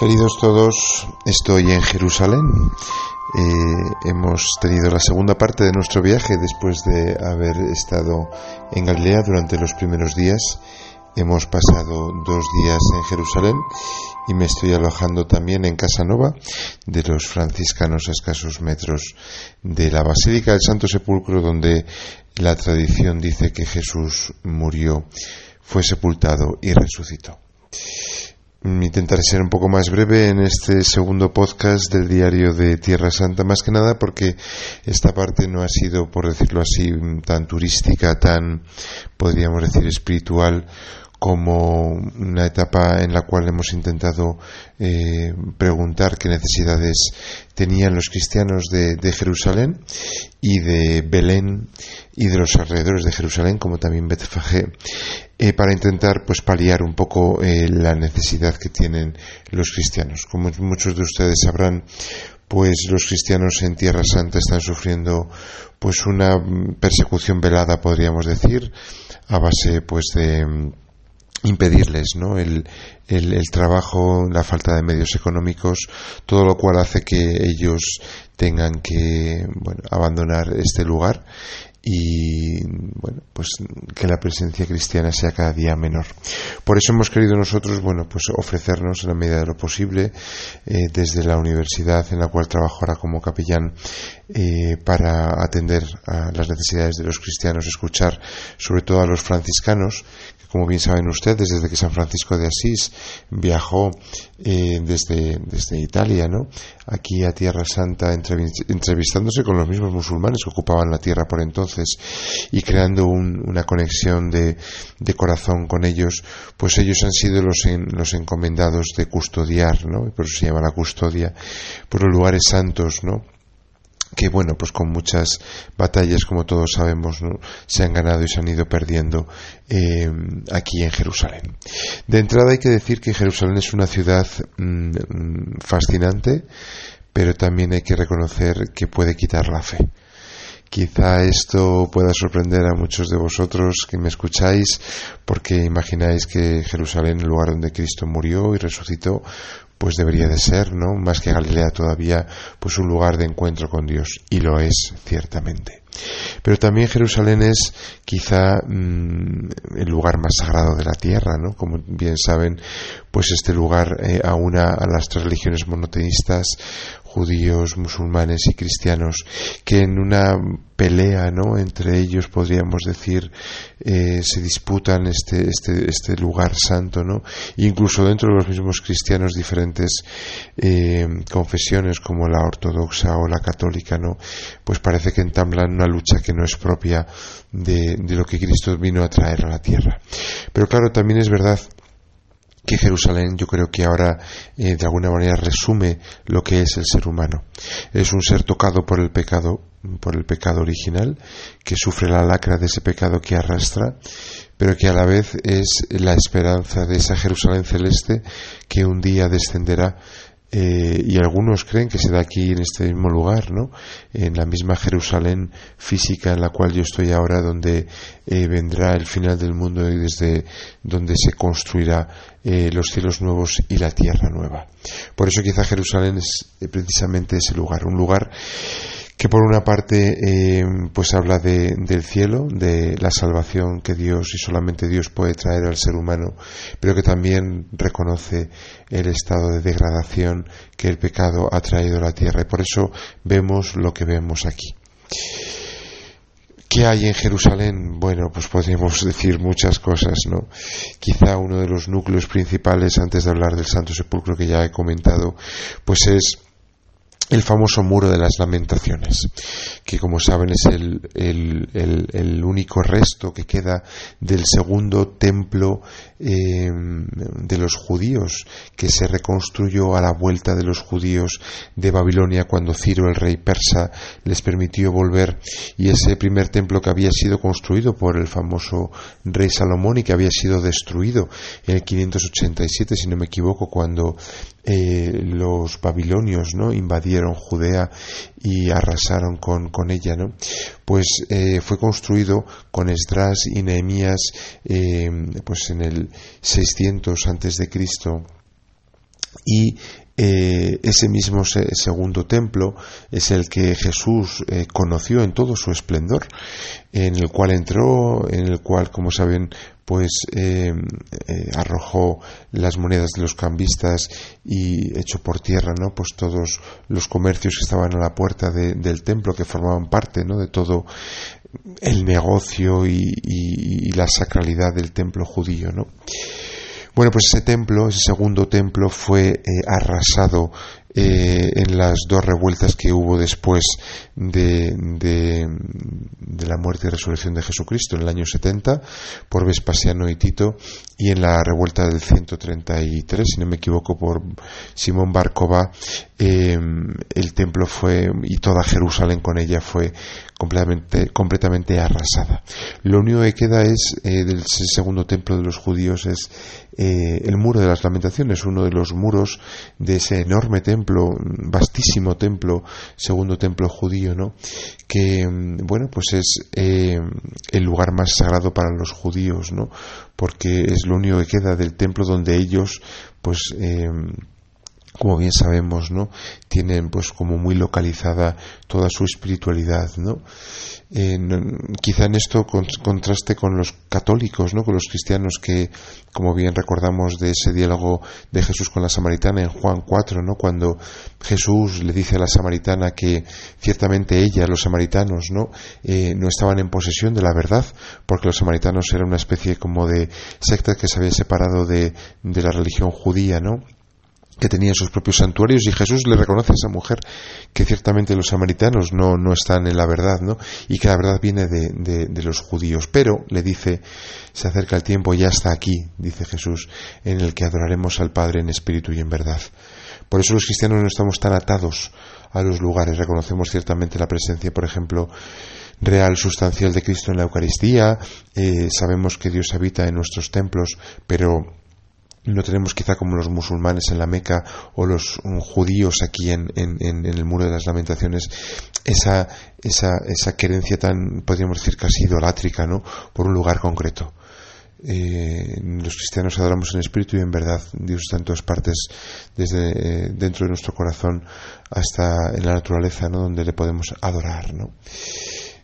Queridos todos, estoy en Jerusalén. Eh, hemos tenido la segunda parte de nuestro viaje después de haber estado en Galilea durante los primeros días. Hemos pasado dos días en Jerusalén y me estoy alojando también en Casa Nova de los franciscanos a escasos metros de la Basílica del Santo Sepulcro donde la tradición dice que Jesús murió, fue sepultado y resucitó. Intentaré ser un poco más breve en este segundo podcast del diario de Tierra Santa, más que nada porque esta parte no ha sido, por decirlo así, tan turística, tan, podríamos decir, espiritual como una etapa en la cual hemos intentado eh, preguntar qué necesidades tenían los cristianos de, Jerusalén y de Belén y de los alrededores de Jerusalén, como también Betfagé, eh, para intentar pues paliar un poco eh, la necesidad que tienen los cristianos. Como muchos de ustedes sabrán, pues los cristianos en Tierra Santa están sufriendo pues una persecución velada, podríamos decir, a base pues de impedirles ¿no? el, el, trabajo, la falta de medios económicos, todo lo cual hace que ellos tengan que bueno, abandonar este lugar y bueno pues que la presencia cristiana sea cada día menor por eso hemos querido nosotros bueno pues ofrecernos en la medida de lo posible eh, desde la universidad en la cual trabajo ahora como capellán eh, para atender a las necesidades de los cristianos escuchar sobre todo a los franciscanos como bien saben ustedes, desde que San Francisco de Asís viajó eh, desde, desde Italia, ¿no? aquí a Tierra Santa, entrevistándose con los mismos musulmanes que ocupaban la tierra por entonces y creando una conexión de, de, corazón con ellos, pues ellos han sido los, los encomendados de custodiar, ¿no? por eso se llama la custodia, por los lugares santos, ¿no? Que bueno, pues con muchas batallas, como todos sabemos, se han ganado y se han ido perdiendo eh, aquí en Jerusalén. De entrada hay que decir que Jerusalén es una ciudad mm, fascinante, pero también hay que reconocer que puede quitar la fe. Quizá esto pueda sorprender a muchos de vosotros que me escucháis, porque imagináis que Jerusalén, el lugar donde Cristo murió y resucitó, pues debería de ser, ¿no? Más que Galilea todavía, pues un lugar de encuentro con Dios. Y lo es, ciertamente. Pero también Jerusalén es quizá mm, el lugar más sagrado de la tierra, ¿no? Como bien saben, pues este lugar eh, aúna a las tres religiones monoteístas, judíos, musulmanes y cristianos, que en una pelea, ¿no? Entre ellos podríamos decir, eh, se disputan este, este, este lugar santo, ¿no? incluso dentro de los mismos cristianos diferentes eh, confesiones como la ortodoxa o la católica, ¿no? Pues parece que entablan una lucha que no es propia de, de lo que Cristo vino a traer a la tierra. Pero claro, también es verdad que Jerusalén yo creo que ahora eh, de alguna manera resume lo que es el ser humano. Es un ser tocado por el pecado, por el pecado original, que sufre la lacra de ese pecado que arrastra, pero que a la vez es la esperanza de esa Jerusalén celeste que un día descenderá eh, y algunos creen que se da aquí en este mismo lugar, ¿no? En la misma Jerusalén física en la cual yo estoy ahora, donde eh, vendrá el final del mundo y desde donde se construirá eh, los cielos nuevos y la tierra nueva. Por eso quizá Jerusalén es precisamente ese lugar, un lugar que por una parte eh, pues habla de, del cielo, de la salvación que Dios y solamente Dios puede traer al ser humano, pero que también reconoce el estado de degradación que el pecado ha traído a la tierra y por eso vemos lo que vemos aquí. ¿Qué hay en Jerusalén? Bueno, pues podríamos decir muchas cosas, ¿no? Quizá uno de los núcleos principales, antes de hablar del Santo Sepulcro que ya he comentado, pues es el famoso muro de las lamentaciones, que como saben es el, el, único resto que queda del segundo templo eh, de los judíos, que se reconstruyó a la vuelta de los judíos de Babilonia cuando Ciro, el rey persa, les permitió volver, y ese primer templo que había sido construido por el famoso rey Salomón y que había sido destruido en el 587, si no me equivoco, cuando eh, los babilonios ¿no? invadieron Judea y arrasaron con, con ella, ¿no? pues eh, fue construido con Esdras y Nehemías eh, pues en el 600 antes de Cristo y eh, ese mismo segundo templo es el que Jesús conoció en todo su esplendor, en el cual entró, en el cual, como saben, pues eh, arrojó las monedas de los cambistas y echó por tierra, ¿no? Pues todos los comercios que estaban a la puerta del templo, que formaban parte, ¿no? De todo el negocio y, y la sacralidad del templo judío, ¿no? Bueno, pues ese templo, ese segundo templo fue eh, arrasado eh, en las dos revueltas que hubo después de, de, la muerte y resurrección de Jesucristo en el año 70 por Vespasiano y Tito y en la revuelta del 133, si no me equivoco, por Simón Barcova, em, el templo fue y toda Jerusalén con ella fue completamente, completamente arrasada. Lo único que queda es eh, del segundo templo de los judíos es eh, el muro de las lamentaciones, uno de los muros de ese enorme templo, vastísimo templo, segundo templo judío, ¿no? Que, mm, bueno, pues es eh, el lugar más sagrado para los judíos, ¿no? Porque es lo único que queda del templo donde ellos, pues, como bien sabemos, ¿no? Tienen pues como muy localizada toda su espiritualidad, ¿no? quizá en esto contraste con los católicos, ¿no? con los cristianos que, como bien recordamos de ese diálogo de Jesús con la samaritana en Juan 4, ¿no? cuando Jesús le dice a la samaritana que ciertamente ella, los samaritanos, ¿no? Eh, no estaban en posesión de la verdad, porque los samaritanos eran una especie como de secta que se había separado de, de la religión judía, ¿no? Que tenían sus propios santuarios y Jesús le reconoce a esa mujer que ciertamente los samaritanos no, no están en la verdad, ¿no? Y que la verdad viene de, de, los judíos. Pero le dice, se acerca el tiempo, ya está aquí, dice Jesús, en el que adoraremos al Padre en espíritu y en verdad. Por eso los cristianos no estamos tan atados a los lugares. Reconocemos ciertamente la presencia, por ejemplo, real, sustancial de Cristo en la Eucaristía. Eh, sabemos que Dios habita en nuestros templos, pero no tenemos quizá como los musulmanes en la Meca o los mm, judíos aquí en, el muro de las lamentaciones esa, esa, esa querencia tan, podríamos decir, casi idolátrica, ¿no? Por un lugar concreto. Eh, los cristianos adoramos en espíritu y en verdad. Dios está en todas partes, desde eh, dentro de nuestro corazón hasta en la naturaleza, ¿no? Donde le podemos adorar, ¿no?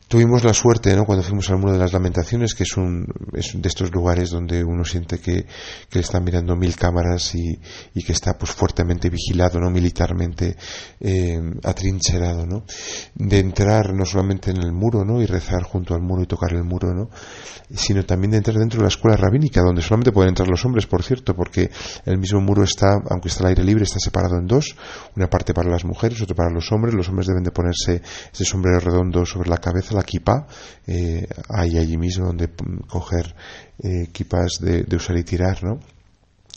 Tuvimos la suerte, ¿no? Cuando fuimos al Muro de las Lamentaciones, que es un, es de estos lugares donde uno siente que, que le están mirando mil cámaras y, y, que está pues fuertemente vigilado, ¿no? Militarmente eh, atrincherado, ¿no? De entrar no solamente en el muro, ¿no? Y rezar junto al muro y tocar el muro, ¿no? Sino también de entrar dentro de la escuela rabínica, donde solamente pueden entrar los hombres, por cierto, porque el mismo muro está, aunque está al aire libre, está separado en dos, una parte para las mujeres, otra para los hombres. Los hombres deben de ponerse ese sombrero redondo sobre la cabeza la kippah, eh, hay allí mismo donde coger eh, de, de, usar y tirar, ¿no?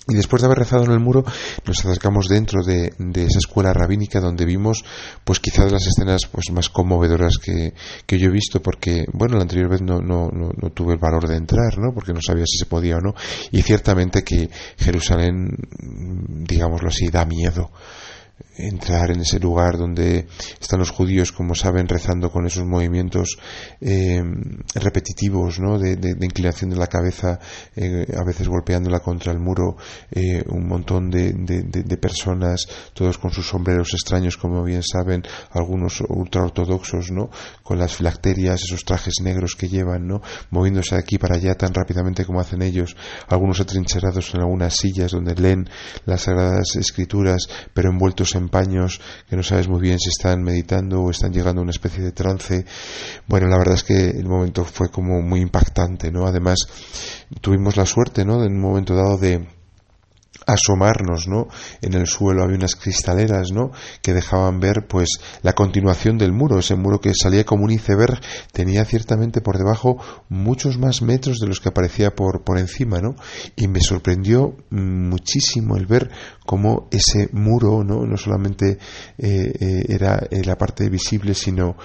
Y después de haber rezado en el muro, nos acercamos dentro de, esa escuela rabínica donde vimos, pues quizás las escenas pues, más conmovedoras que, que, yo he visto, porque, bueno, la anterior vez no, no, no, no, tuve el valor de entrar, ¿no? Porque no sabía si se podía o no. Y ciertamente que Jerusalén, digámoslo así, da miedo entrar en ese lugar donde están los judíos, como saben, rezando con esos movimientos eh, repetitivos, ¿no? De, inclinación de la cabeza, eh, a veces golpeándola contra el muro, eh, un montón de, personas, todos con sus sombreros extraños, como bien saben, algunos ultraortodoxos, ¿no? Con las filacterias, esos trajes negros que llevan, ¿no? Moviéndose de aquí para allá tan rápidamente como hacen ellos, algunos atrincherados en algunas sillas donde leen las sagradas escrituras, pero envueltos en paños que no sabes muy bien si están meditando o están llegando a una especie de trance. Bueno, la verdad es que el momento fue como muy impactante, ¿no? Además, tuvimos la suerte, ¿no? En un momento dado de asomarnos, ¿no? En el suelo había unas cristaleras, ¿no? Que dejaban ver, pues, la continuación del muro. Ese muro que salía como un iceberg tenía ciertamente por debajo muchos más metros de los que aparecía por, por encima, ¿no? Y me sorprendió muchísimo el ver cómo ese muro, ¿no? No solamente eh, eh, era eh, la parte visible, sino,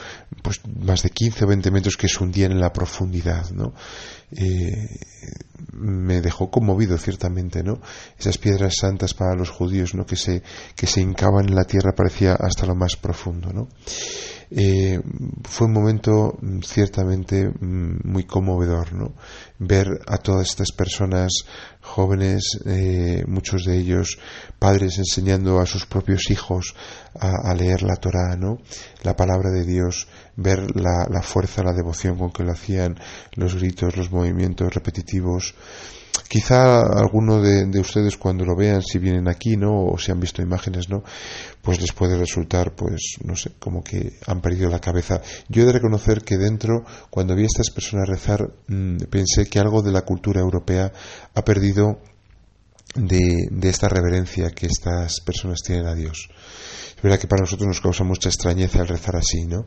pues, más de 15 o 20 metros que se hundían en la profundidad, ¿no? me dejó conmovido ciertamente, ¿no? Esas piedras santas para los judíos, ¿no? Que se, que se hincaban en la tierra parecía hasta lo más profundo, ¿no? Eh, fue un momento mm, ciertamente mm, muy conmovedor, ¿no? Ver a todas estas personas jóvenes, eh, muchos de ellos padres enseñando a sus propios hijos a, leer la Torá, ¿no? La palabra de Dios, ver la, la fuerza, la devoción con que lo hacían, los gritos, los movimientos repetitivos, Quizá alguno de, ustedes cuando lo vean, si vienen aquí, ¿no? O si han visto imágenes, ¿no? Pues les puede resultar, pues, no sé, como que han perdido la cabeza. Yo he de reconocer que dentro, cuando vi a estas personas rezar, mm, pensé que algo de la cultura europea ha perdido de, de esta reverencia que estas personas tienen a Dios. Es verdad que para nosotros nos causa mucha extrañeza el rezar así, ¿no?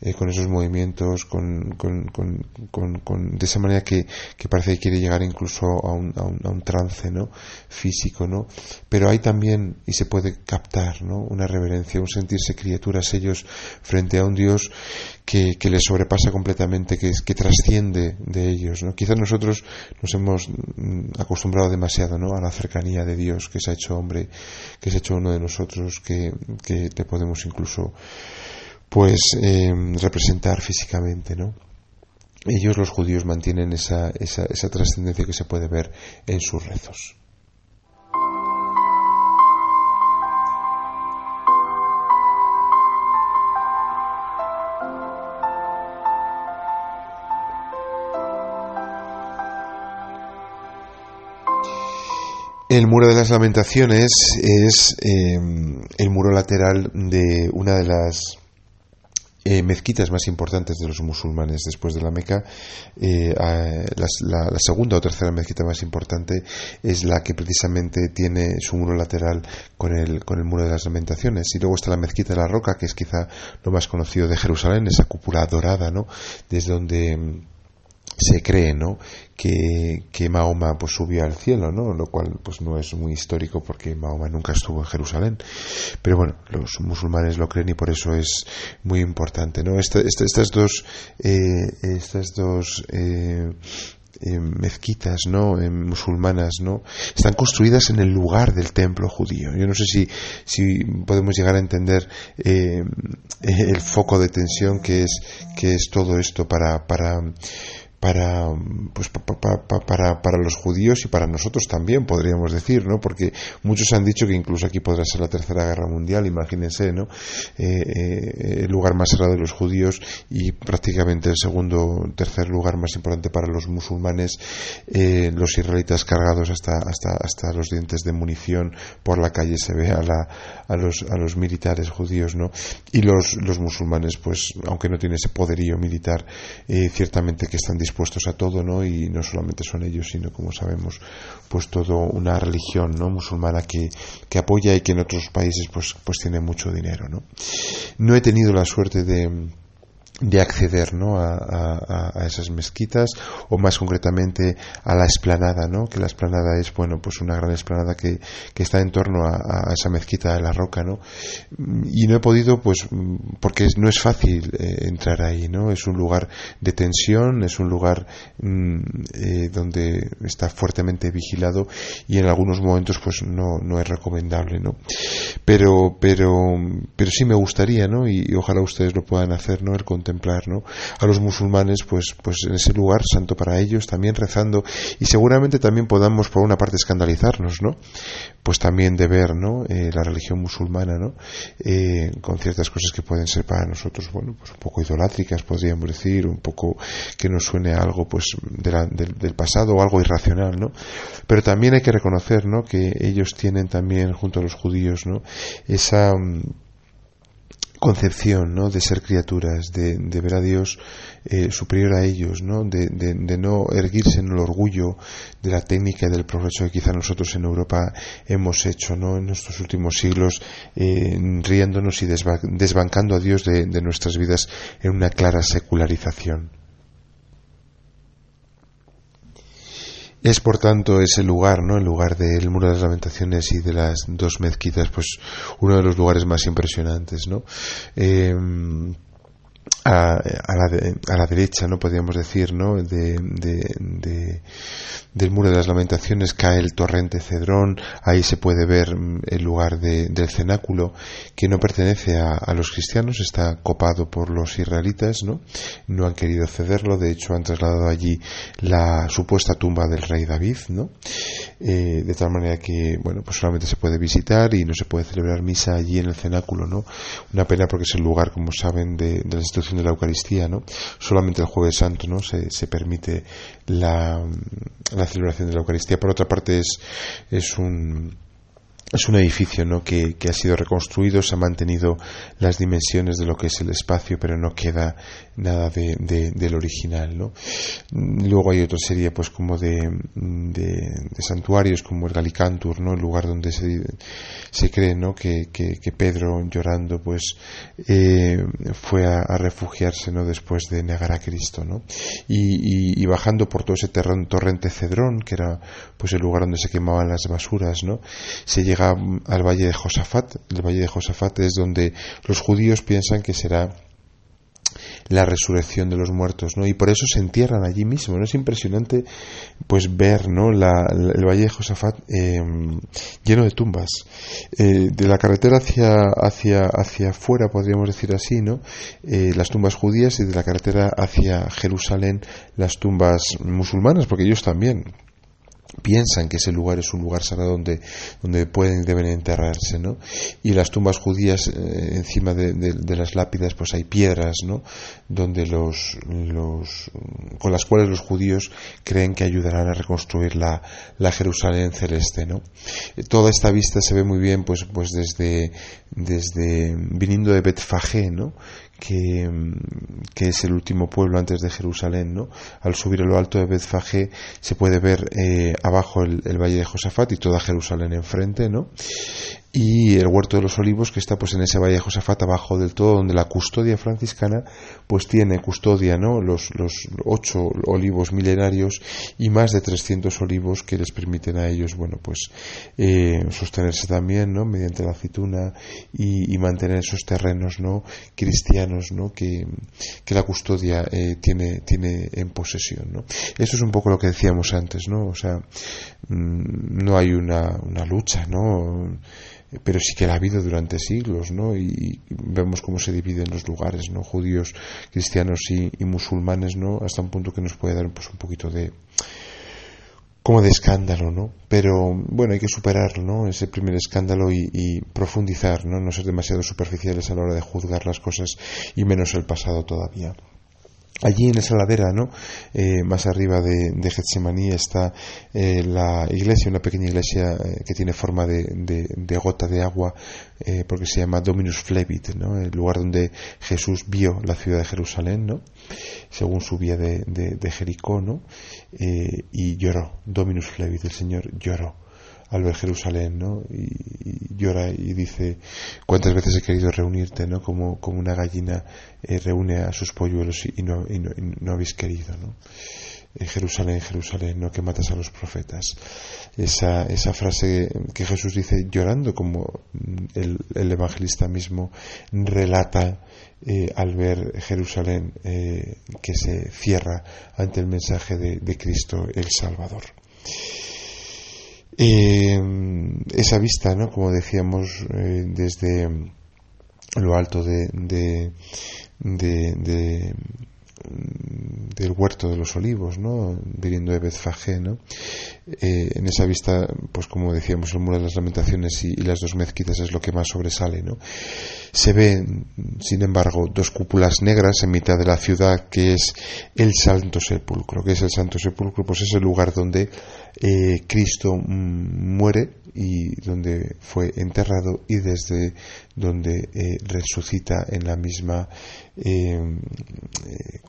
Eh, con esos movimientos, con, con, con, de esa manera que, que, parece que quiere llegar incluso a un, a un, a un, trance ¿no? físico, ¿no? Pero hay también, y se puede captar, ¿no? Una reverencia, un sentirse criaturas ellos frente a un Dios que, que les sobrepasa completamente, que, que trasciende de ellos, ¿no? Quizás nosotros nos hemos mm, acostumbrado demasiado, ¿no? A la cercanía de Dios, que se ha hecho hombre, que se ha hecho uno de nosotros, que, que le podemos incluso pues eh, representar físicamente, ¿no? Ellos, los judíos, mantienen esa, esa, trascendencia que se puede ver en sus rezos. El muro de las lamentaciones es eh, el muro lateral de una de las eh, mezquitas más importantes de los musulmanes después de la Meca. Eh, la, segunda o tercera mezquita más importante es la que precisamente tiene su muro lateral con el, con el muro de las lamentaciones. Y luego está la mezquita de la roca, que es quizá lo más conocido de Jerusalén, esa cúpula dorada, ¿no? Desde donde se cree ¿no? que, que, Mahoma pues subió al cielo, ¿no? lo cual pues no es muy histórico porque Mahoma nunca estuvo en Jerusalén. Pero bueno, los musulmanes lo creen y por eso es muy importante. ¿no? estas dos, eh, estas dos eh, eh, mezquitas no musulmanas no están construidas en el lugar del templo judío yo no sé si, si podemos llegar a entender el foco de tensión que es que es todo esto para para para, pues, para, para, los judíos y para nosotros también, podríamos decir, ¿no? Porque muchos han dicho que incluso aquí podrá ser la Tercera Guerra Mundial, imagínense, ¿no? Eh, eh, el lugar más cerrado de los judíos y prácticamente el segundo, tercer lugar más importante para los musulmanes, eh, los israelitas cargados hasta, hasta, hasta los dientes de munición por la calle se ve a, la, a, los, a los militares judíos, ¿no? Y los, los musulmanes, pues, aunque no tienen ese poderío militar, ciertamente que están dispuestos puestos a todo, ¿no? Y no solamente son ellos, sino como sabemos, pues toda una religión, ¿no? Musulmana que, que apoya y que en otros países, pues, pues tiene mucho dinero, ¿no? No he tenido la suerte de de acceder ¿no? a, a, esas mezquitas o más concretamente a la esplanada ¿no? que la esplanada es bueno pues una gran esplanada que, que está en torno a, esa mezquita de la roca ¿no? y no he podido pues porque no es fácil eh, entrar ahí ¿no? es un lugar de tensión es un lugar mm, eh, donde está fuertemente vigilado y en algunos momentos pues no, no es recomendable ¿no? Pero pero pero sí me gustaría ¿no? y, ojalá ustedes lo puedan hacer ¿no? el contemplar ¿no? a los musulmanes pues, pues en ese lugar santo para ellos, también rezando y seguramente también podamos por una parte escandalizarnos, ¿no? pues también de ver ¿no? Eh, la religión musulmana ¿no? Eh, con ciertas cosas que pueden ser para nosotros bueno pues un poco idolátricas podríamos decir un poco que nos suene algo pues del pasado o algo irracional ¿no? pero también hay que reconocer ¿no? que ellos tienen también junto a los judíos ¿no? Esa mm, concepción ¿no? de ser criaturas, de, ver a Dios eh, superior a ellos, ¿no? De, no erguirse en el orgullo de la técnica y del progreso que quizá nosotros en Europa hemos hecho ¿no? en estos últimos siglos, riéndonos y desbancando a Dios de nuestras vidas en una clara secularización. Es por tanto ese lugar, ¿no? El lugar del muro de las lamentaciones y de las dos mezquitas, pues uno de los lugares más impresionantes, ¿no? Eh, a, la, a la derecha, no podríamos decir, ¿no? De, de, del muro de las lamentaciones cae el torrente Cedrón, ahí se puede ver mm, el lugar del cenáculo que no pertenece a, a, los cristianos, está copado por los israelitas, ¿no? No han querido cederlo, de hecho han trasladado allí la supuesta tumba del rey David, ¿no? Eh, de tal manera que, bueno, pues solamente se puede visitar y no se puede celebrar misa allí en el cenáculo, ¿no? Una pena porque es el lugar, como saben, de, la institución de la Eucaristía, ¿no? Solamente el Jueves Santo, ¿no? Se, se permite la, la, celebración de la Eucaristía. Por otra parte, es, es un es un edificio ¿no? que, que, ha sido reconstruido, se han mantenido las dimensiones de lo que es el espacio, pero no queda nada de, de, del original. ¿no? Luego hay otra serie pues como de, de, santuarios como el Galicantur, ¿no? el lugar donde se, se cree ¿no? que, que, que Pedro llorando pues eh, fue a, a, refugiarse ¿no? después de negar a Cristo. ¿no? Y, y, y bajando por todo ese torrente Cedrón, que era pues el lugar donde se quemaban las basuras, ¿no? se llega al valle de Josafat. El valle de Josafat es donde los judíos piensan que será la resurrección de los muertos, ¿no? Y por eso se entierran allí mismo, ¿no? Es impresionante, pues, ver, ¿no? La, el Valle de Josafat eh, lleno de tumbas. Eh, de la carretera hacia, hacia, hacia afuera, podríamos decir así, ¿no? Eh, las tumbas judías y de la carretera hacia Jerusalén las tumbas musulmanas, porque ellos también piensan que ese lugar es un lugar sagrado donde, donde pueden y deben enterrarse, ¿no? Y las tumbas judías, eh, encima de, de, las lápidas, pues hay piedras, ¿no? Donde los, los, con las cuales los judíos creen que ayudarán a reconstruir la, la Jerusalén celeste, ¿no? Toda esta vista se ve muy bien, pues, pues desde, desde, viniendo de Betfagé, ¿no? Que, que, es el último pueblo antes de Jerusalén, ¿no? Al subir a lo alto de Betfagé se puede ver eh, abajo el, el, valle de Josafat y toda Jerusalén enfrente, ¿no? Y el huerto de los olivos que está pues en ese valle de Josafat abajo del todo donde la custodia franciscana pues tiene custodia no los, los ocho olivos milenarios y más de 300 olivos que les permiten a ellos bueno pues eh, sostenerse también no mediante la aceituna y, y, mantener esos terrenos no cristianos no que, que la custodia eh, tiene tiene en posesión no eso es un poco lo que decíamos antes no o sea mmm, no hay una, una lucha no pero sí que la ha habido durante siglos, ¿no? Y vemos cómo se dividen los lugares, ¿no? Judíos, cristianos y, musulmanes, ¿no? Hasta un punto que nos puede dar pues un poquito de como de escándalo, ¿no? Pero bueno, hay que superar, ¿no? Ese primer escándalo y, y, profundizar, ¿no? No ser demasiado superficiales a la hora de juzgar las cosas y menos el pasado todavía. Allí en esa ladera, ¿no? Eh, más arriba de, de Getsemaní está eh, la iglesia, una pequeña iglesia eh, que tiene forma de, de, gota de agua, porque se llama Dominus Flevit, ¿no? El lugar donde Jesús vio la ciudad de Jerusalén, ¿no? Según subía de, de Jericó, ¿no? Y lloró, Dominus Flevit, el Señor lloró al ver Jerusalén, ¿no? Y, llora y dice, ¿cuántas veces he querido reunirte, ¿no? Como, como una gallina eh, reúne a sus polluelos y no, y no, habéis querido, ¿no? Jerusalén, Jerusalén, ¿no? Que matas a los profetas. Esa, esa frase que Jesús dice llorando, como el, el evangelista mismo relata eh, al ver Jerusalén eh, que se cierra ante el mensaje de Cristo el Salvador. Eh, esa vista, ¿no? Como decíamos, eh, desde lo alto de, de, de, de del huerto de los olivos, ¿no? viniendo de Betfagé. Eh, en esa vista, pues como decíamos, el muro de las lamentaciones y, y, las dos mezquitas es lo que más sobresale, ¿no? Se ven, sin embargo, dos cúpulas negras en mitad de la ciudad, que es el Santo Sepulcro. que es el Santo Sepulcro? Pues es el lugar donde eh, Cristo mm, muere y donde fue enterrado y desde donde eh, resucita en la misma eh,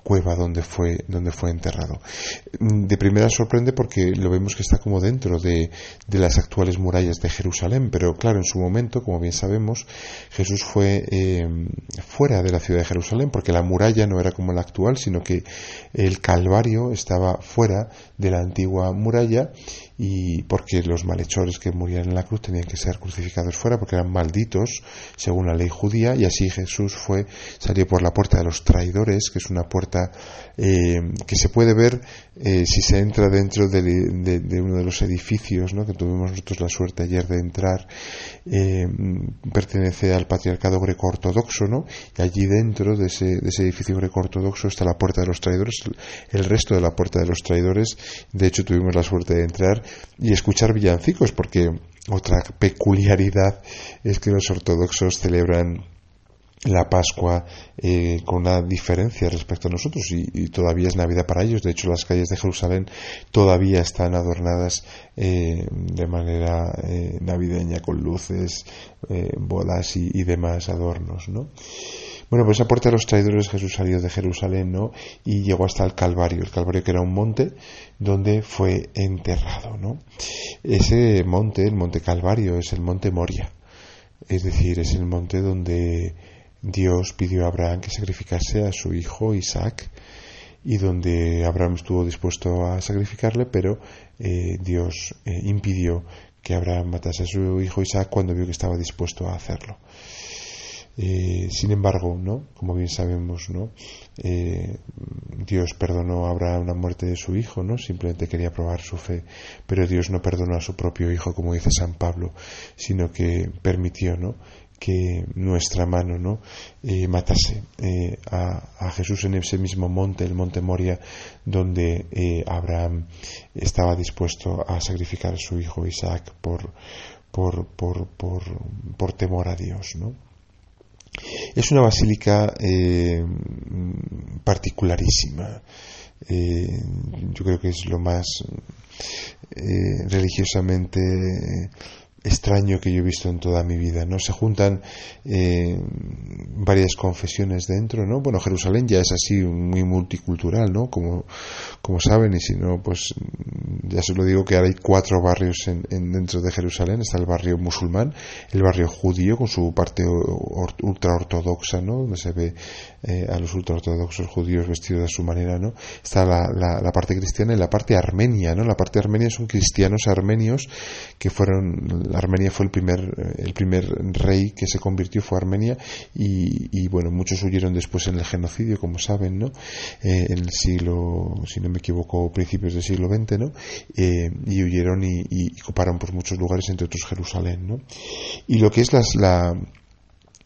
cueva donde fue donde fue enterrado. De primera sorprende porque lo vemos que está como dentro de, de las actuales murallas de Jerusalén pero claro en su momento como bien sabemos Jesús fue eh, fuera de la ciudad de Jerusalén porque la muralla no era como la actual sino que el Calvario estaba fuera de la antigua muralla y porque los malhechores que morían en la cruz tenían que ser crucificados fuera porque eran malditos según la ley judía y así Jesús fue salió por la puerta de los traidores que es una puerta eh, que se puede ver eh, si se entra dentro de, uno de los edificios ¿no? que tuvimos nosotros la suerte ayer de entrar eh, pertenece al patriarcado greco-ortodoxo ¿no? y allí dentro de ese, de ese edificio greco-ortodoxo está la puerta de los traidores el resto de la puerta de los traidores de hecho tuvimos la suerte de entrar y escuchar villancicos, porque otra peculiaridad es que los ortodoxos celebran la Pascua eh, con una diferencia respecto a nosotros y, todavía es Navidad para ellos. De hecho, las calles de Jerusalén todavía están adornadas eh, de manera eh, navideña con luces, bolas y, y, demás adornos, ¿no? Bueno, pues a puerta de los traidores Jesús salió de Jerusalén, ¿no? Y llegó hasta el Calvario, el Calvario que era un monte donde fue enterrado, ¿no? Ese monte, el monte Calvario, es el monte Moria. Es decir, es el monte donde Dios pidió a Abraham que sacrificase a su hijo Isaac y donde Abraham estuvo dispuesto a sacrificarle, pero eh, Dios eh, impidió que Abraham matase a su hijo Isaac cuando vio que estaba dispuesto a hacerlo. Eh, sin embargo, ¿no? como bien sabemos, ¿no? Eh, Dios perdonó a Abraham la muerte de su hijo, ¿no? simplemente quería probar su fe, pero Dios no perdonó a su propio hijo, como dice San Pablo, sino que permitió ¿no? que nuestra mano ¿no? Eh, matase a, Jesús en ese mismo monte, el monte Moria, donde Abraham estaba dispuesto a sacrificar a su hijo Isaac por, por, por, por, por temor a Dios. ¿no? Es una basílica eh, particularísima. Eh, yo creo que es lo más eh, religiosamente extraño que yo he visto en toda mi vida, ¿no? Se juntan eh, varias confesiones dentro, ¿no? Bueno, Jerusalén ya es así muy multicultural, ¿no? Como, como saben, y si no, pues ya se lo digo que ahora hay cuatro barrios en, dentro de Jerusalén. Está el barrio musulmán, el barrio judío con su parte ultra ortodoxa, ¿no? Donde se ve eh, a los ultra ortodoxos judíos vestidos de su manera, ¿no? Está la, la, la parte cristiana y la parte armenia, ¿no? La parte armenia son cristianos armenios que fueron Armenia fue el primer, el primer rey que se convirtió, fue Armenia, y, bueno, muchos huyeron después en el genocidio, como saben, ¿no? Eh, en el siglo, si no me equivoco, principios del siglo XX, ¿no? Eh, y huyeron y, y, ocuparon por muchos lugares, entre otros Jerusalén, ¿no? Y lo que es las, la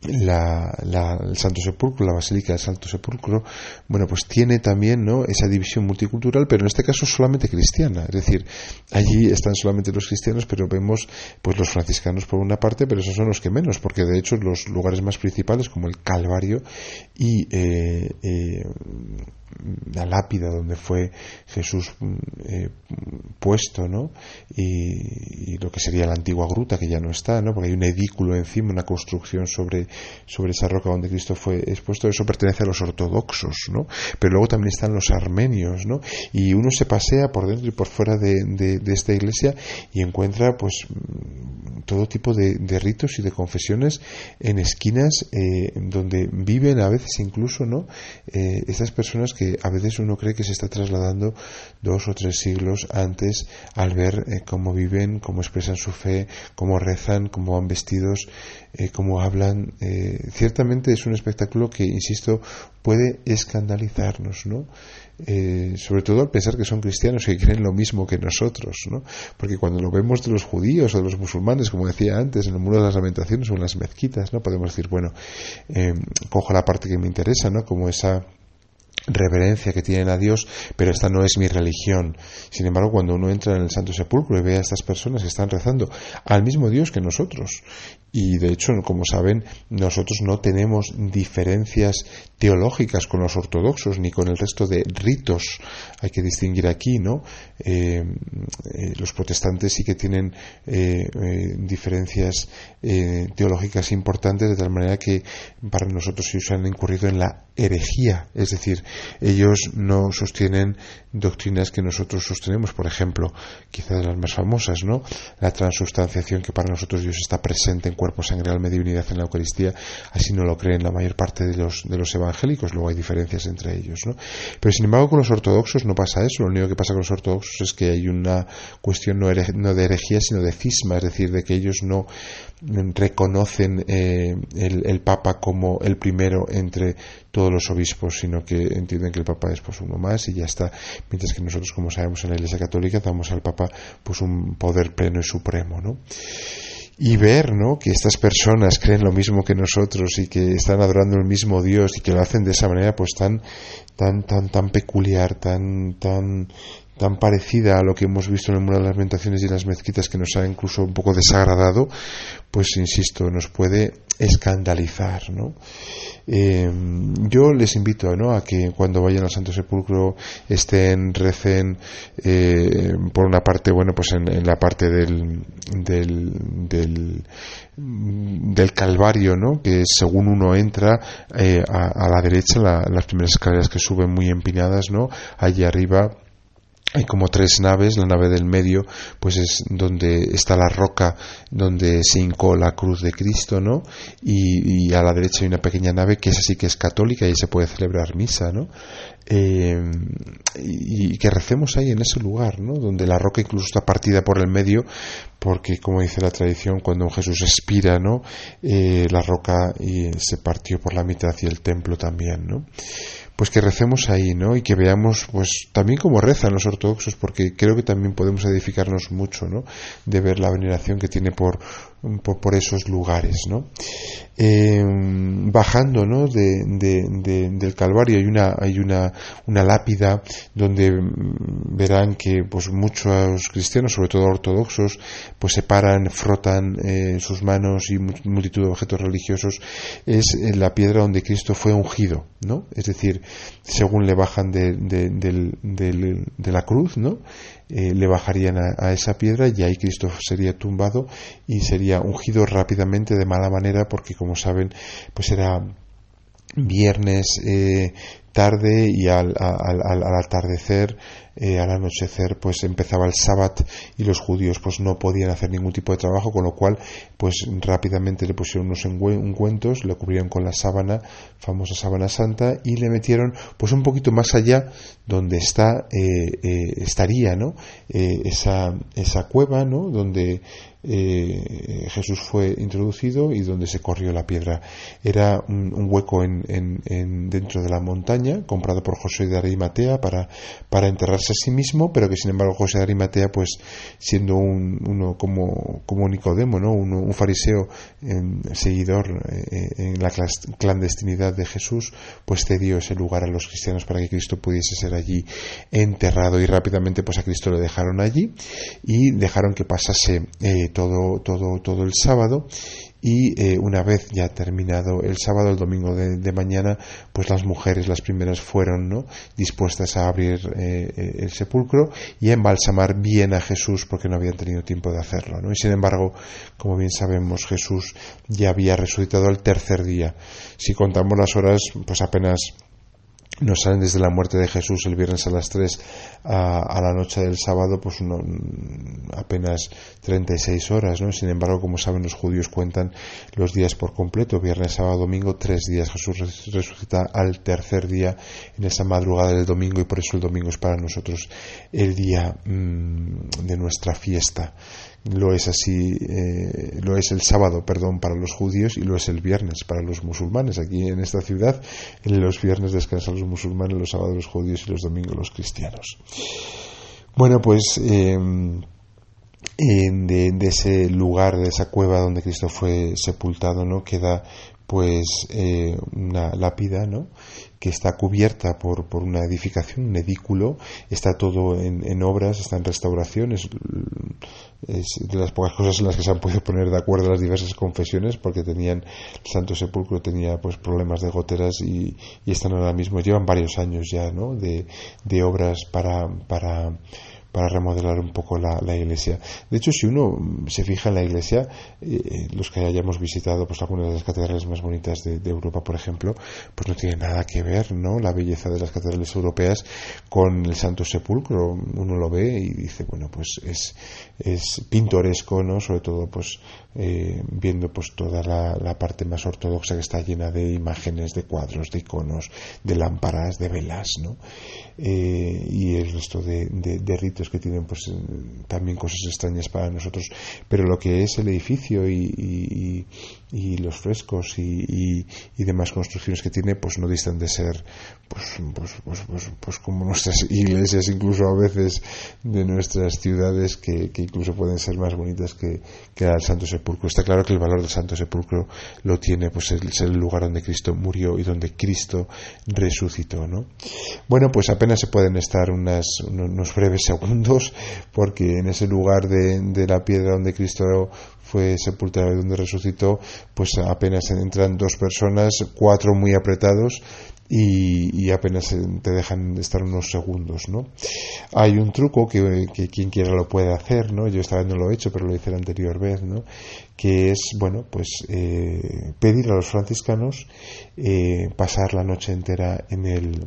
la, el Santo Sepulcro, la Basílica del Santo Sepulcro, bueno, pues tiene también ¿no? esa división multicultural, pero en este caso solamente cristiana. Es decir, allí están solamente los cristianos, pero vemos pues los franciscanos por una parte, pero esos son los que menos, porque de hecho los lugares más principales, como el Calvario y eh, eh, la lápida donde fue Jesús eh, puesto, ¿no? Y, lo que sería la antigua gruta que ya no está, ¿no? Porque hay un edículo encima, una construcción sobre, sobre esa roca donde Cristo fue expuesto. Eso pertenece a los ortodoxos, ¿no? Pero luego también están los armenios, ¿no? Y uno se pasea por dentro y por fuera de, de, esta iglesia y encuentra, pues, todo tipo de, ritos y de confesiones en esquinas eh, donde viven a veces incluso, ¿no? Eh, estas personas que a veces uno cree que se está trasladando dos o tres siglos antes al ver eh, cómo viven, cómo expresan su fe, cómo rezan, cómo van vestidos, eh, cómo hablan. Eh, ciertamente es un espectáculo que, insisto, puede escandalizarnos, ¿no? sobre todo al pensar que son cristianos y que creen lo mismo que nosotros, ¿no? Porque cuando lo vemos de los judíos o de los musulmanes, como decía antes, en el muro de las lamentaciones o en las mezquitas, ¿no? Podemos decir, bueno, cojo la parte que me interesa, ¿no? Como esa reverencia que tienen a Dios, pero esta no es mi religión. Sin embargo, cuando uno entra en el Santo Sepulcro y ve a estas personas que están rezando al mismo Dios que nosotros, y de hecho, como saben, nosotros no tenemos diferencias teológicas con los ortodoxos ni con el resto de ritos. Hay que distinguir aquí, ¿no? Eh, eh, los protestantes sí que tienen eh, diferencias teológicas importantes, de tal manera que para nosotros ellos han incurrido en la herejía, es decir, ellos no sostienen doctrinas que nosotros sostenemos, por ejemplo, quizás las más famosas, ¿no? La transustanciación que para nosotros Dios está presente en cuerpo, sangre, alma y divinidad en la Eucaristía, así no lo creen la mayor parte de los, de los evangélicos, luego hay diferencias entre ellos. ¿no? Pero sin embargo con los ortodoxos no pasa eso, lo único que pasa con los ortodoxos es que hay una cuestión no, de herejía, sino de cisma, es decir, de que ellos no reconocen eh, el, el, Papa como el primero entre todos los obispos, sino que entienden que el Papa es pues uno más y ya está, mientras que nosotros, como sabemos en la Iglesia Católica, damos al Papa pues un poder pleno y supremo, ¿no? Y ver ¿no? que estas personas creen lo mismo que nosotros y que están adorando el mismo Dios y que lo hacen de esa manera pues tan tan tan tan peculiar tan tan tan parecida a lo que hemos visto en el mundo de las lamentaciones y las mezquitas que nos ha incluso un poco desagradado pues insisto nos puede escandalizar ¿no? Eh, yo les invito ¿no? a que cuando vayan al Santo Sepulcro estén, recen, eh, por una parte, bueno, pues en, la parte del, del, del, Calvario, ¿no? que según uno entra eh, a, la derecha, las primeras escaleras que suben muy empinadas, ¿no? allí arriba hay como tres naves, la nave del medio pues es donde está la roca donde se hincó la cruz de Cristo, ¿no? Y, a la derecha hay una pequeña nave que es así que es católica y se puede celebrar misa, ¿no? Eh, y, que recemos ahí en ese lugar, ¿no? Donde la roca incluso está partida por el medio porque como dice la tradición cuando Jesús expira, ¿no? Eh, la roca se partió por la mitad y el templo también, ¿no? Pues que recemos ahí, ¿no? Y que veamos, pues también como rezan los ortodoxos, porque creo que también podemos edificarnos mucho, ¿no? De ver la veneración que tiene por, por, esos lugares, ¿no? Eh, bajando, ¿no? De, del Calvario hay una hay una, una lápida donde verán que pues muchos cristianos, sobre todo ortodoxos, pues se paran, frotan eh, sus manos y multitud de objetos religiosos. Es la piedra donde Cristo fue ungido, ¿no? Es decir, según le bajan de, de la cruz, ¿no? Eh, le bajarían a, esa piedra y ahí Cristo sería tumbado y sería ungido rápidamente de mala manera porque como saben pues era viernes eh, tarde y al, atardecer, eh, al anochecer, pues empezaba el sábado y los judíos pues no podían hacer ningún tipo de trabajo, con lo cual pues rápidamente le pusieron unos ungüentos, le cubrieron con la sábana, famosa sábana santa, y le metieron pues un poquito más allá donde está, eh, estaría, ¿no? esa, esa cueva, ¿no? Donde eh, Jesús fue introducido y donde se corrió la piedra. Era un, hueco en, dentro de la montaña, comprado por José de Arimatea para, para enterrarse a sí mismo, pero que sin embargo José de Arimatea, pues siendo un, uno como, como Nicodemo, ¿no? un, fariseo seguidor eh, en la clandestinidad de Jesús, pues cedió ese lugar a los cristianos para que Cristo pudiese ser allí enterrado y rápidamente pues a Cristo le dejaron allí y dejaron que pasase eh, todo, todo, todo el sábado y eh, una vez ya terminado el sábado, el domingo de, mañana, pues las mujeres, las primeras, fueron ¿no? dispuestas a abrir eh, eh, el sepulcro y a embalsamar bien a Jesús porque no habían tenido tiempo de hacerlo. ¿no? Y sin embargo, como bien sabemos, Jesús ya había resucitado el tercer día. Si contamos las horas, pues apenas nos salen desde la muerte de Jesús el viernes a las 3 a, la noche del sábado, pues uno, apenas 36 horas, ¿no? Sin embargo, como saben, los judíos cuentan los días por completo, viernes, sábado, domingo, tres días. Jesús resucita al tercer día en esa madrugada del domingo y por eso el domingo es para nosotros el día mm, de nuestra fiesta lo es así, eh, lo es el sábado, perdón, para los judíos y lo es el viernes para los musulmanes. Aquí en esta ciudad, en los viernes descansan los musulmanes, los sábados los judíos y los domingos los cristianos. Bueno, pues em, de, ese lugar, de esa cueva donde Cristo fue sepultado, ¿no? Queda pues eh, una lápida, ¿no? que está cubierta por, por una edificación, un edículo, está todo en, en obras, está en restauraciones, es de las pocas cosas en las que se han podido poner de acuerdo las diversas confesiones, porque tenían, el Santo Sepulcro tenía pues problemas de goteras y, y están ahora mismo, llevan varios años ya, ¿no? De, de obras para, para para remodelar un poco la, iglesia. De hecho, si uno se fija en la iglesia, eh, los que hayamos visitado pues algunas de las catedrales más bonitas de, Europa, por ejemplo, pues no tiene nada que ver, ¿no? La belleza de las catedrales europeas con el Santo Sepulcro. Uno lo ve y dice, bueno, pues es, es pintoresco, ¿no? Sobre todo, pues eh, viendo pues toda la, parte más ortodoxa que está llena de imágenes, de cuadros, de iconos, de lámparas, de velas, ¿no? Eh, y el resto de, ritos que tienen pues también cosas extrañas para nosotros. Pero lo que es el edificio y, y, los frescos y, demás construcciones que tiene pues no distan de ser pues, pues, pues, pues, pues como nuestras iglesias incluso a veces de nuestras ciudades que, incluso pueden ser más bonitas que, que el Santo Sepulcro está claro que el valor del Santo Sepulcro lo tiene pues el el lugar donde Cristo murió y donde Cristo resucitó ¿no? bueno pues apenas se pueden estar unas, unos breves segundos, porque en ese lugar de, de la piedra donde Cristo fue sepultado y donde resucitó, pues apenas entran dos personas, cuatro muy apretados y, apenas te dejan estar unos segundos, ¿no? Hay un truco que, quien quiera lo puede hacer, ¿no? Yo esta vez no lo he hecho, pero lo hice la anterior vez, ¿no? Que es, bueno, pues eh, pedir a los franciscanos eh, pasar la noche entera en el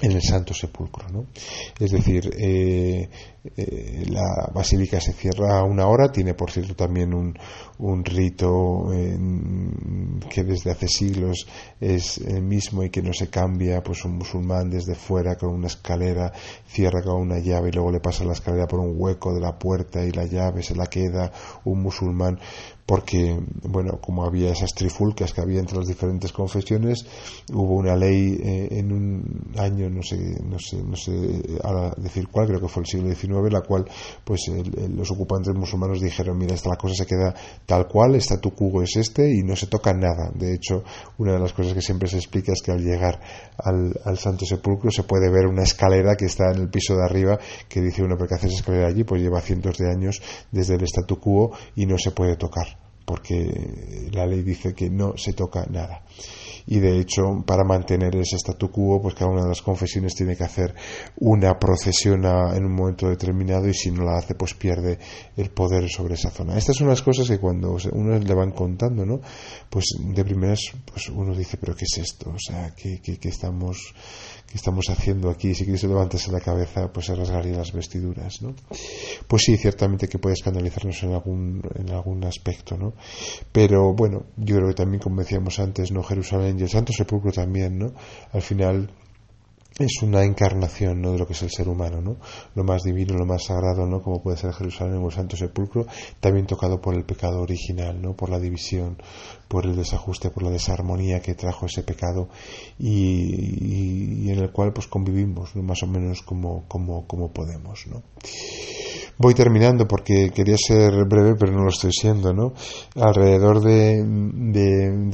en el Santo Sepulcro. ¿no? Es decir, eh, eh, la basílica se cierra a una hora, tiene por cierto también un, un rito que desde hace siglos es el mismo y que no se cambia, pues un musulmán desde fuera con una escalera cierra con una llave y luego le pasa la escalera por un hueco de la puerta y la llave se la queda un musulmán porque, bueno, como había esas trifulcas que había entre las diferentes confesiones, hubo una ley eh, en un año, no sé, no sé, no sé ahora decir cuál, creo que fue el siglo XIX, la cual, pues, los ocupantes musulmanes dijeron, mira, esta la cosa se queda tal cual, está tu cubo es este y no se toca nada. De hecho, una de las cosas que siempre se explica es que al llegar al, al Santo Sepulcro se puede ver una escalera que está en el piso de arriba que dice uno, pero que hace esa escalera allí? Pues lleva cientos de años desde el statu quo y no se puede tocar porque la ley dice que no se toca nada. Y de hecho, para mantener ese statu quo, pues cada una de las confesiones tiene que hacer una procesión en un momento determinado y si no la hace, pues pierde el poder sobre esa zona. Estas son las cosas que cuando uno le van contando, ¿no? Pues de primeras, pues uno dice, pero ¿qué es esto? O sea, ¿qué, qué, qué estamos ¿qué estamos haciendo aquí? Si Cristo levantase la cabeza, pues se rasgaría las vestiduras, ¿no? Pues sí, ciertamente que puede escandalizarnos en algún, en algún aspecto, ¿no? Pero bueno, yo creo que también, como decíamos antes, ¿no? Jerusalén y el Santo Sepulcro también, ¿no? Al final es una encarnación ¿no? de lo que es el ser humano, ¿no? lo más divino, lo más sagrado, ¿no? como puede ser Jerusalén o el Santo Sepulcro, también tocado por el pecado original, ¿no? por la división, por el desajuste, por la desarmonía que trajo ese pecado y, en el cual pues convivimos más o menos como, como, como podemos. ¿no? Voy terminando porque quería ser breve, pero no lo estoy siendo, ¿no? Alrededor de, de,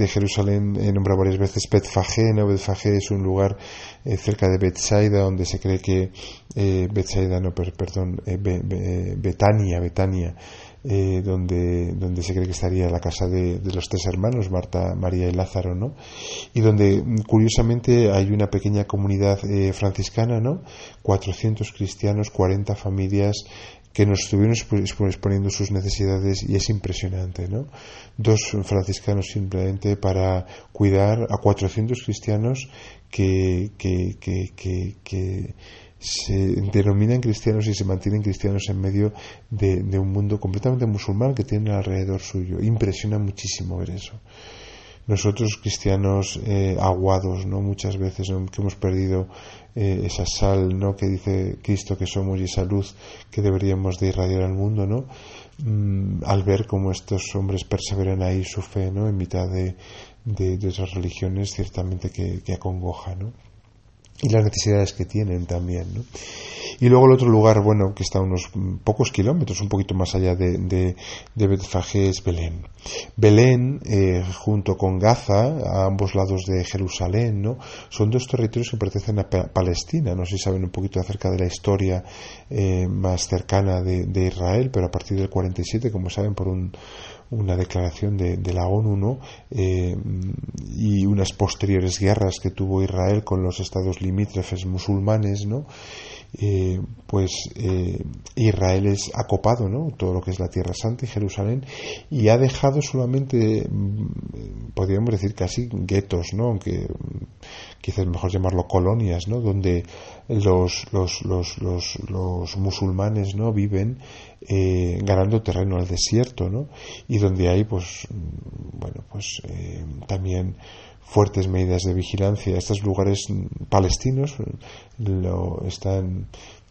Jerusalén he nombrado varias veces Betfagé, ¿no? Betfagé es un lugar eh, cerca de Bethsaida donde se cree que eh, Bethsaida, no, perdón, eh, Betania, Betania, eh, donde, donde se cree que estaría la casa de, de, los tres hermanos, Marta, María y Lázaro, ¿no? Y donde, curiosamente, hay una pequeña comunidad eh, franciscana, ¿no? 400 cristianos, 40 familias que nos estuvieron exponiendo sus necesidades y es impresionante, ¿no? Dos franciscanos simplemente para cuidar a 400 cristianos que, que, que, que se denominan cristianos y se mantienen cristianos en medio de, de, un mundo completamente musulmán que tienen alrededor suyo. Impresiona muchísimo ver eso nosotros cristianos eh, aguados, ¿no? Muchas veces que hemos perdido eh, esa sal, ¿no? Que dice Cristo que somos y esa luz que deberíamos de irradiar al mundo, ¿no? Mm, al ver cómo estos hombres perseveran ahí su fe, ¿no? En mitad de, de, esas religiones, ciertamente que, que acongoja, ¿no? Y las necesidades que tienen también, ¿no? Y luego el otro lugar, bueno, que está a unos pocos kilómetros, un poquito más allá de, de, Betfagé, es Belén. Belén, eh, junto con Gaza, a ambos lados de Jerusalén, ¿no? Son dos territorios que pertenecen a Palestina. No sé si saben un poquito acerca de la historia eh, más cercana de, Israel, pero a partir del 47, como saben, por un una declaración de, la ONU ¿no? Eh, y unas posteriores guerras que tuvo Israel con los estados limítrofes musulmanes, ¿no? Eh, pues eh, Israel es acopado, ¿no? Todo lo que es la Tierra Santa y Jerusalén y ha dejado solamente, mm, podríamos decir casi guetos, ¿no? Aunque mm, quizás mejor llamarlo colonias, ¿no? Donde los, los, los, los, los musulmanes, ¿no? Viven eh, ganando terreno al desierto, ¿no? Y donde hay, pues, mm, bueno, pues también fuertes medidas de vigilancia. Estos lugares palestinos lo, están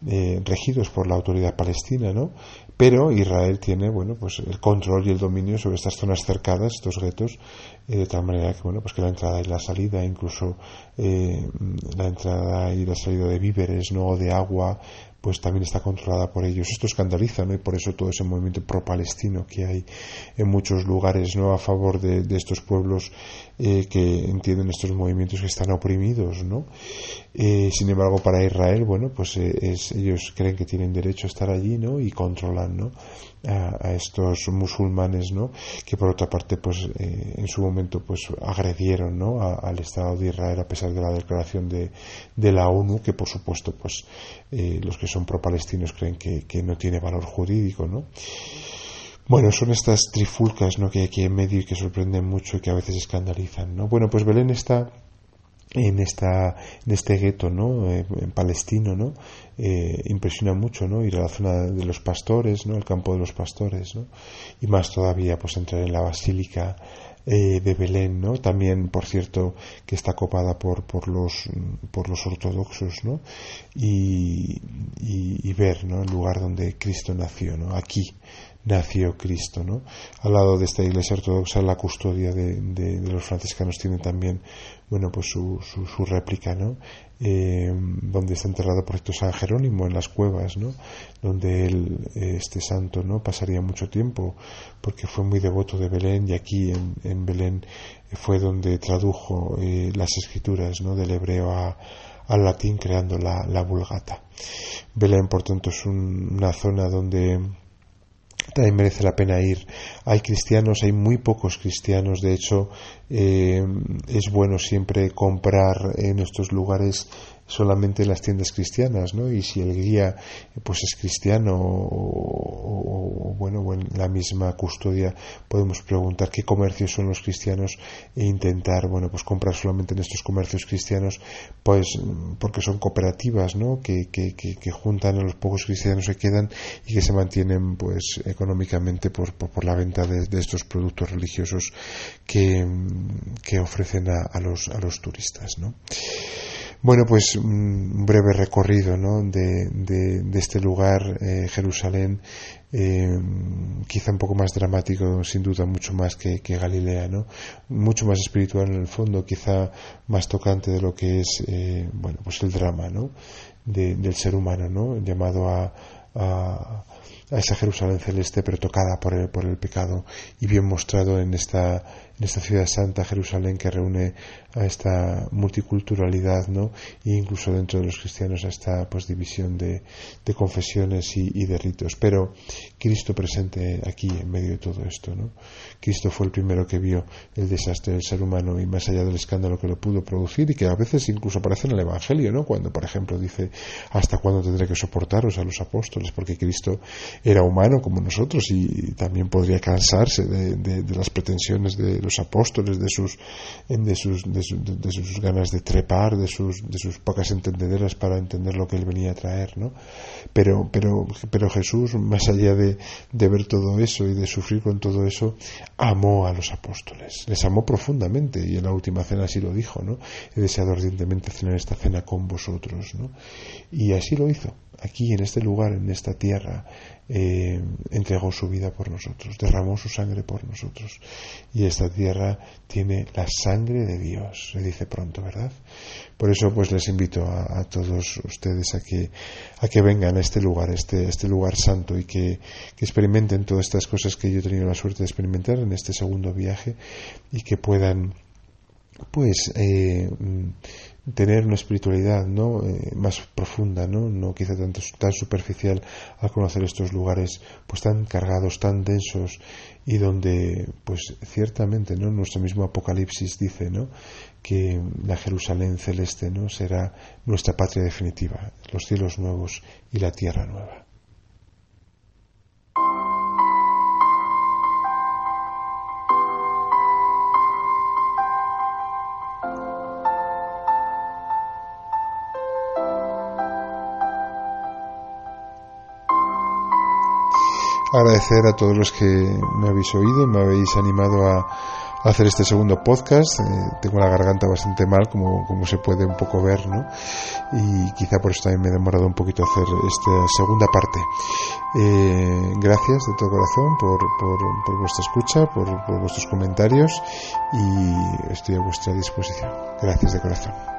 eh, regidos por la autoridad palestina, ¿no? Pero Israel tiene, bueno, pues el control y el dominio sobre estas zonas cercadas, estos guetos, eh, de tal manera que, bueno, pues que la entrada y la salida, incluso eh, la entrada y la salida de víveres, ¿no? de agua, pues también está controlada por ellos. Esto escandaliza, ¿no? Y por eso todo ese movimiento pro-palestino que hay en muchos lugares, ¿no? A favor de, estos pueblos eh, que entienden estos movimientos que están oprimidos, ¿no? Eh, sin embargo, para Israel, bueno, pues eh, ellos creen que tienen derecho a estar allí, ¿no? Y controlan, ¿no? A, estos musulmanes, ¿no? Que por otra parte, pues en su momento, pues agredieron, ¿no? al Estado de Israel a pesar de la declaración de, de la ONU, que por supuesto, pues los que son pro-palestinos creen que, no tiene valor jurídico, ¿no? Bueno, son estas trifulcas ¿no? que hay aquí en medio y que sorprenden mucho y que a veces escandalizan, ¿no? Bueno, pues Belén está en esta en este gueto no eh, en palestino no eh, impresiona mucho no ir a la zona de los pastores no el campo de los pastores no y más todavía pues entrar en la basílica eh, de Belén, ¿no? También, por cierto, que está copada por, por, los, por los ortodoxos, ¿no? Y, y, ver, ¿no? El lugar donde Cristo nació, ¿no? Aquí nació Cristo, ¿no? Al lado de esta iglesia ortodoxa, la custodia de, de, los franciscanos tiene también, bueno, pues su, su, su réplica, ¿no? Eh, donde está enterrado por cierto San Jerónimo en las cuevas, ¿no? donde él, este santo, no pasaría mucho tiempo porque fue muy devoto de Belén y aquí en, Belén fue donde tradujo eh, las escrituras ¿no? del hebreo al latín creando la, la, Vulgata. Belén, por tanto, es una zona donde también merece la pena ir. Hay cristianos, hay muy pocos cristianos, de hecho eh, es bueno siempre comprar en estos lugares solamente las tiendas cristianas, ¿no? Y si el guía pues es cristiano o, bueno, en la misma custodia podemos preguntar qué comercios son los cristianos e intentar, bueno, pues comprar solamente en estos comercios cristianos, pues porque son cooperativas, ¿no? Que, que, que, juntan a los pocos cristianos que quedan y que se mantienen, pues, económicamente por, por, la venta de, estos productos religiosos que, que ofrecen a, a, los, a los turistas, ¿no? Bueno, pues un breve recorrido ¿no? de, este lugar, eh, Jerusalén, eh, quizá un poco más dramático, sin duda, mucho más que, Galilea, ¿no? mucho más espiritual en el fondo, quizá más tocante de lo que es eh, bueno, pues el drama ¿no? del ser humano, ¿no? llamado a, a a esa Jerusalén celeste pero tocada por el, por el pecado y bien mostrado en esta, en esta ciudad santa Jerusalén que reúne a esta multiculturalidad ¿no? e incluso dentro de los cristianos a esta pues, división de, de confesiones y, y, de ritos pero Cristo presente aquí en medio de todo esto ¿no? Cristo fue el primero que vio el desastre del ser humano y más allá del escándalo que lo pudo producir y que a veces incluso aparece en el Evangelio ¿no? cuando por ejemplo dice hasta cuándo tendré que soportaros a los apóstoles porque Cristo era humano como nosotros y también podría cansarse de, las pretensiones de los apóstoles, de sus, de sus, de, sus ganas de trepar, de sus, de sus pocas entendederas para entender lo que él venía a traer, ¿no? Pero, pero, pero Jesús, más allá de, de ver todo eso y de sufrir con todo eso, amó a los apóstoles, les amó profundamente y en la última cena así lo dijo, ¿no? He deseado ardientemente cenar esta cena con vosotros, ¿no? Y así lo hizo aquí en este lugar, en esta tierra, eh, entregó su vida por nosotros, derramó su sangre por nosotros. Y esta tierra tiene la sangre de Dios, se dice pronto, ¿verdad? Por eso pues les invito a, todos ustedes a que, a que vengan a este lugar, este, este lugar santo y que, que experimenten todas estas cosas que yo he tenido la suerte de experimentar en este segundo viaje y que puedan pues eh, tener una espiritualidad no eh, más profunda no no quizá tanto tan superficial al conocer estos lugares pues tan cargados tan densos y donde pues ciertamente no nuestro mismo apocalipsis dice no que la Jerusalén celeste no será nuestra patria definitiva los cielos nuevos y la tierra nueva agradecer a todos los que me habéis oído, me habéis animado a, hacer este segundo podcast. Eh, tengo la garganta bastante mal, como, como se puede un poco ver, ¿no? Y quizá por eso también me he demorado un poquito hacer esta segunda parte. Eh, gracias de todo corazón por, por, vuestra escucha, por, por vuestros comentarios y estoy a vuestra disposición. Gracias de corazón.